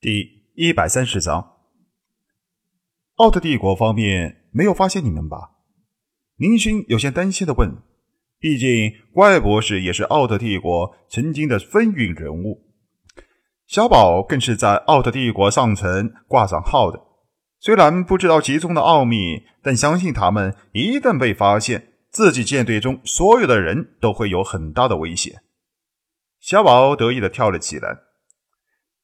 第一百三十章，奥特帝国方面没有发现你们吧？宁勋有些担心的问。毕竟怪博士也是奥特帝国曾经的风云人物，小宝更是在奥特帝国上层挂上号的。虽然不知道其中的奥秘，但相信他们一旦被发现，自己舰队中所有的人都会有很大的危险。小宝得意的跳了起来。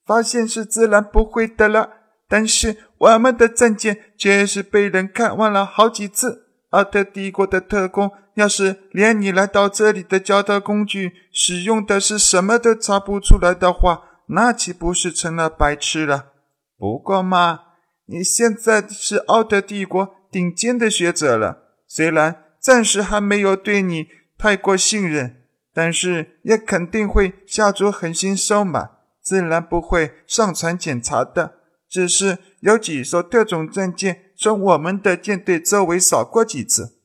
发现是自然不会的了，但是我们的战舰却是被人看望了好几次。奥特帝国的特工要是连你来到这里的交通工具使用的是什么都查不出来的话，那岂不是成了白痴了？不过嘛，你现在是奥特帝国顶尖的学者了，虽然暂时还没有对你太过信任，但是也肯定会下足狠心收买。自然不会上船检查的，只是有几艘特种战舰从我们的舰队周围扫过几次。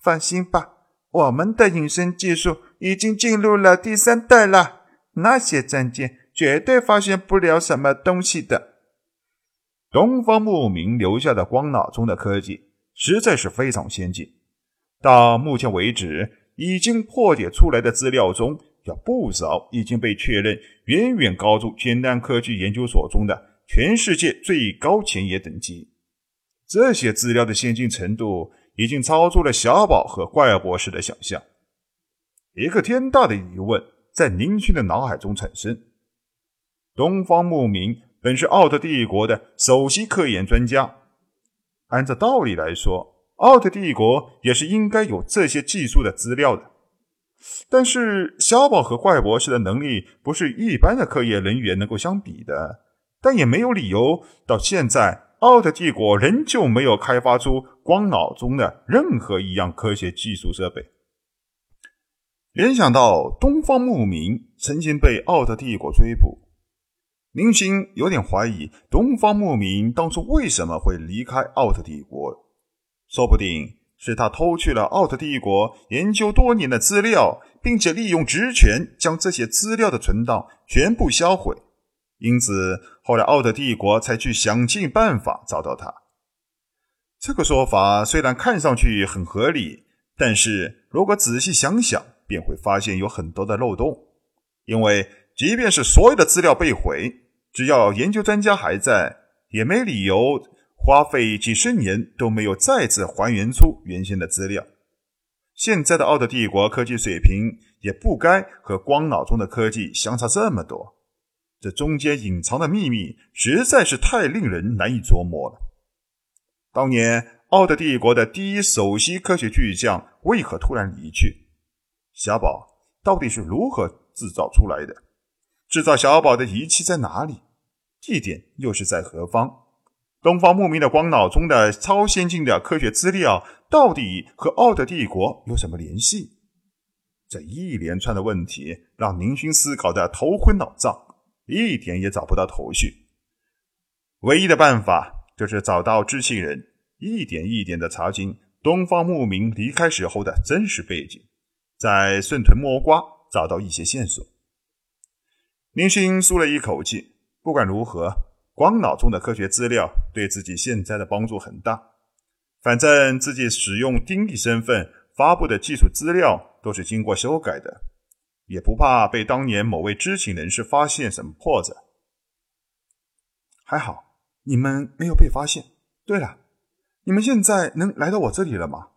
放心吧，我们的隐身技术已经进入了第三代了，那些战舰绝对发现不了什么东西的。东方牧民留下的光脑中的科技实在是非常先进，到目前为止已经破解出来的资料中。有不少已经被确认，远远高出简单科技研究所中的全世界最高前沿等级。这些资料的先进程度已经超出了小宝和怪博士的想象。一个天大的疑问在宁勋的脑海中产生：东方牧民本是奥特帝国的首席科研专家，按照道理来说，奥特帝国也是应该有这些技术的资料的。但是小宝和怪博士的能力不是一般的科研人员能够相比的，但也没有理由到现在奥特帝国仍旧没有开发出光脑中的任何一样科学技术设备。联想到东方牧民曾经被奥特帝国追捕，明星有点怀疑东方牧民当初为什么会离开奥特帝国，说不定。是他偷去了奥特帝国研究多年的资料，并且利用职权将这些资料的存档全部销毁，因此后来奥特帝国才去想尽办法找到他。这个说法虽然看上去很合理，但是如果仔细想想，便会发现有很多的漏洞。因为即便是所有的资料被毁，只要研究专家还在，也没理由。花费几十年都没有再次还原出原先的资料。现在的奥特帝国科技水平也不该和光脑中的科技相差这么多。这中间隐藏的秘密实在是太令人难以琢磨了。当年奥特帝国的第一首席科学巨匠为何突然离去？小宝到底是如何制造出来的？制造小宝的仪器在哪里？地点又是在何方？东方牧民的光脑中的超先进的科学资料，到底和奥特帝国有什么联系？这一连串的问题让宁勋思考的头昏脑胀，一点也找不到头绪。唯一的办法就是找到知情人，一点一点的查清东方牧民离开时候的真实背景，再顺藤摸瓜找到一些线索。宁勋舒了一口气，不管如何。光脑中的科学资料对自己现在的帮助很大，反正自己使用丁力身份发布的技术资料都是经过修改的，也不怕被当年某位知情人士发现什么破绽。还好你们没有被发现。对了，你们现在能来到我这里了吗？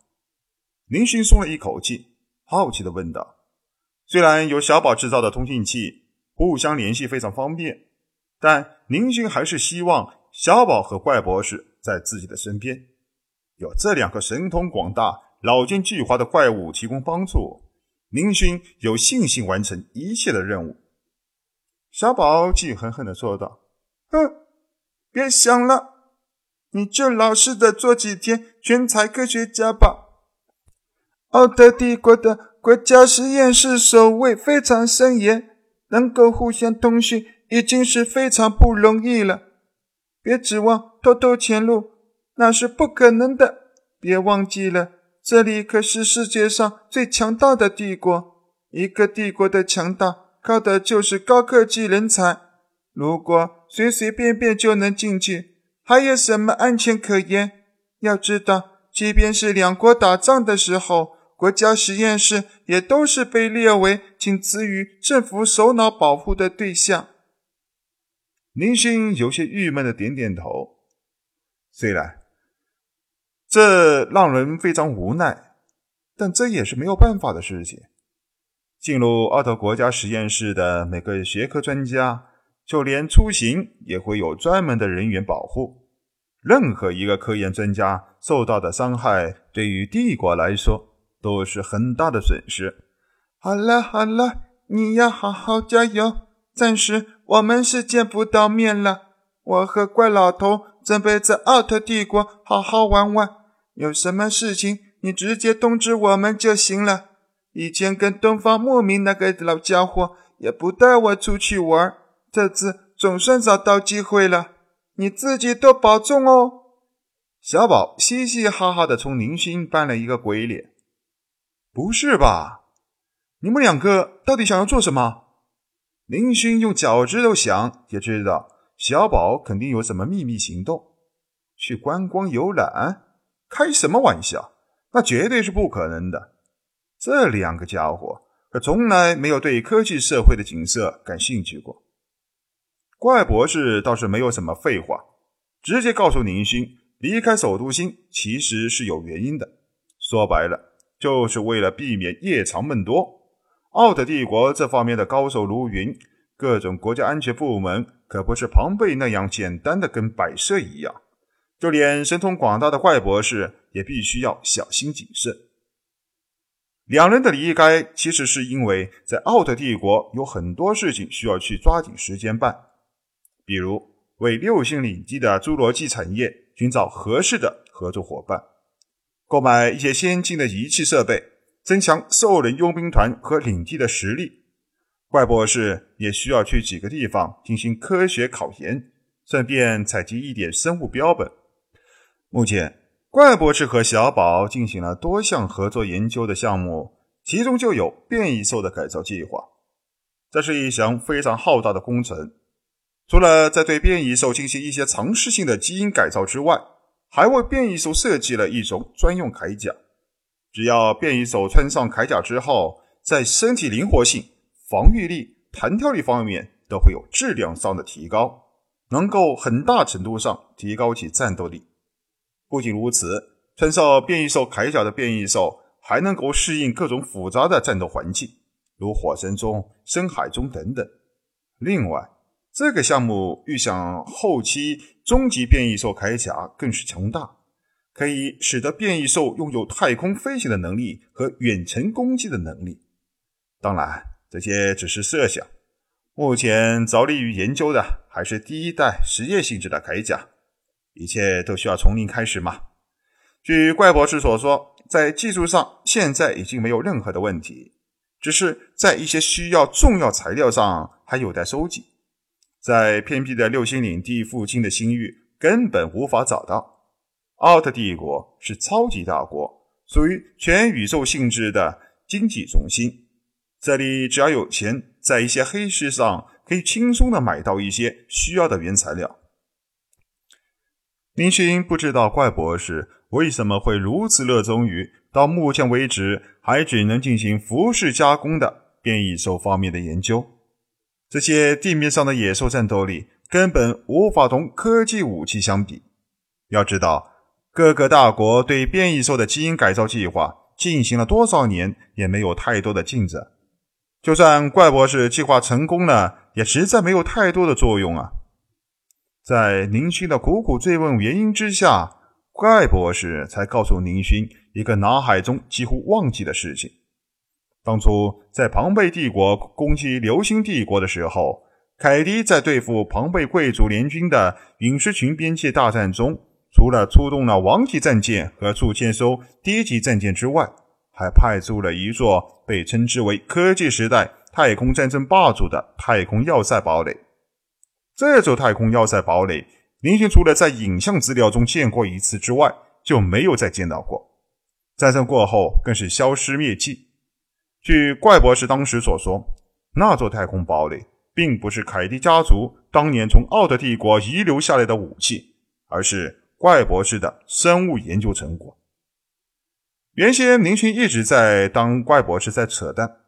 林勋松了一口气，好奇的问道。虽然有小宝制造的通信器，互相联系非常方便。但宁勋还是希望小宝和怪博士在自己的身边，有这两个神通广大、老奸巨猾的怪物提供帮助，宁勋有信心完成一切的任务。小宝气狠狠地说道：“哼，别想了，你就老实的做几天全才科学家吧。奥德帝国的国家实验室守卫非常森严，能够互相通讯。”已经是非常不容易了，别指望偷偷潜入，那是不可能的。别忘记了，这里可是世界上最强大的帝国。一个帝国的强大，靠的就是高科技人才。如果随随便便就能进去，还有什么安全可言？要知道，即便是两国打仗的时候，国家实验室也都是被列为仅次于政府首脑保护的对象。林星有些郁闷的点点头，虽然这让人非常无奈，但这也是没有办法的事情。进入奥特国家实验室的每个学科专家，就连出行也会有专门的人员保护。任何一个科研专家受到的伤害，对于帝国来说都是很大的损失。好了好了，你要好好加油。暂时我们是见不到面了。我和怪老头准备在奥特帝国好好玩玩。有什么事情，你直接通知我们就行了。以前跟东方牧民那个老家伙也不带我出去玩，这次总算找到机会了。你自己多保重哦。小宝嘻嘻哈哈的冲林星扮了一个鬼脸。不是吧？你们两个到底想要做什么？林勋用脚趾头想，也知道小宝肯定有什么秘密行动。去观光游览？开什么玩笑？那绝对是不可能的。这两个家伙可从来没有对科技社会的景色感兴趣过。怪博士倒是没有什么废话，直接告诉林勋，离开首都星其实是有原因的。说白了，就是为了避免夜长梦多。奥特帝国这方面的高手如云，各种国家安全部门可不是庞贝那样简单的跟摆设一样，就连神通广大的怪博士也必须要小心谨慎。两人的离开，其实是因为在奥特帝国有很多事情需要去抓紧时间办，比如为六星领地的侏罗纪产业寻找合适的合作伙伴，购买一些先进的仪器设备，增强兽人佣兵团和领地的实力。怪博士也需要去几个地方进行科学考研，顺便采集一点生物标本。目前。怪博士和小宝进行了多项合作研究的项目，其中就有变异兽的改造计划。这是一项非常浩大的工程，除了在对变异兽进行一些尝试性的基因改造之外，还为变异兽设计了一种专用铠甲。只要变异兽穿上铠甲之后，在身体灵活性、防御力、弹跳力方面都会有质量上的提高，能够很大程度上提高其战斗力。不仅如此，穿上变异兽铠甲的变异兽还能够适应各种复杂的战斗环境，如火山中、深海中等等。另外，这个项目预想后期终极变异兽铠甲更是强大，可以使得变异兽拥有太空飞行的能力和远程攻击的能力。当然，这些只是设想，目前着力于研究的还是第一代实验性质的铠甲。一切都需要从零开始嘛？据怪博士所说，在技术上现在已经没有任何的问题，只是在一些需要重要材料上还有待收集，在偏僻的六星领地附近的星域根本无法找到。奥特帝国是超级大国，属于全宇宙性质的经济中心，这里只要有钱，在一些黑市上可以轻松的买到一些需要的原材料。林勋不知道怪博士为什么会如此热衷于到目前为止还只能进行服饰加工的变异兽方面的研究。这些地面上的野兽战斗力根本无法同科技武器相比。要知道，各个大国对变异兽的基因改造计划进行了多少年，也没有太多的进展。就算怪博士计划成功了，也实在没有太多的作用啊。在宁勋的苦苦追问原因之下，怪博士才告诉宁勋一个脑海中几乎忘记的事情：当初在庞贝帝国攻击流星帝国的时候，凯迪在对付庞贝贵族联军的陨石群边界大战中，除了出动了王级战舰和数千艘低级战舰之外，还派出了一座被称之为科技时代太空战争霸主的太空要塞堡垒。这座太空要塞堡垒，林勋除了在影像资料中见过一次之外，就没有再见到过。战争过后，更是消失灭迹。据怪博士当时所说，那座太空堡垒并不是凯蒂家族当年从奥特帝国遗留下来的武器，而是怪博士的生物研究成果。原先林勋一直在当怪博士在扯淡，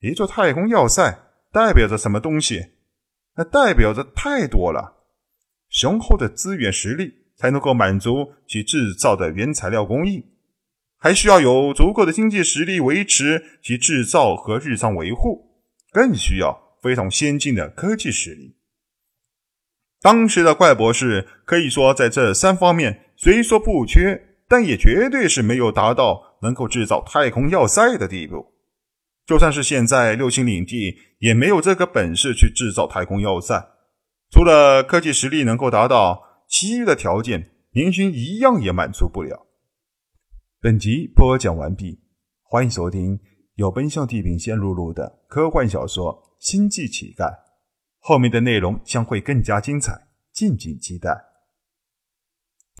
一座太空要塞代表着什么东西？那代表着太多了，雄厚的资源实力才能够满足其制造的原材料供应，还需要有足够的经济实力维持其制造和日常维护，更需要非常先进的科技实力。当时的怪博士可以说在这三方面虽说不缺。但也绝对是没有达到能够制造太空要塞的地步。就算是现在六星领地，也没有这个本事去制造太空要塞。除了科技实力能够达到，其余的条件，明勋一样也满足不了。本集播讲完毕，欢迎收听由奔向地平线录入的科幻小说《星际乞丐》，后面的内容将会更加精彩，敬请期待。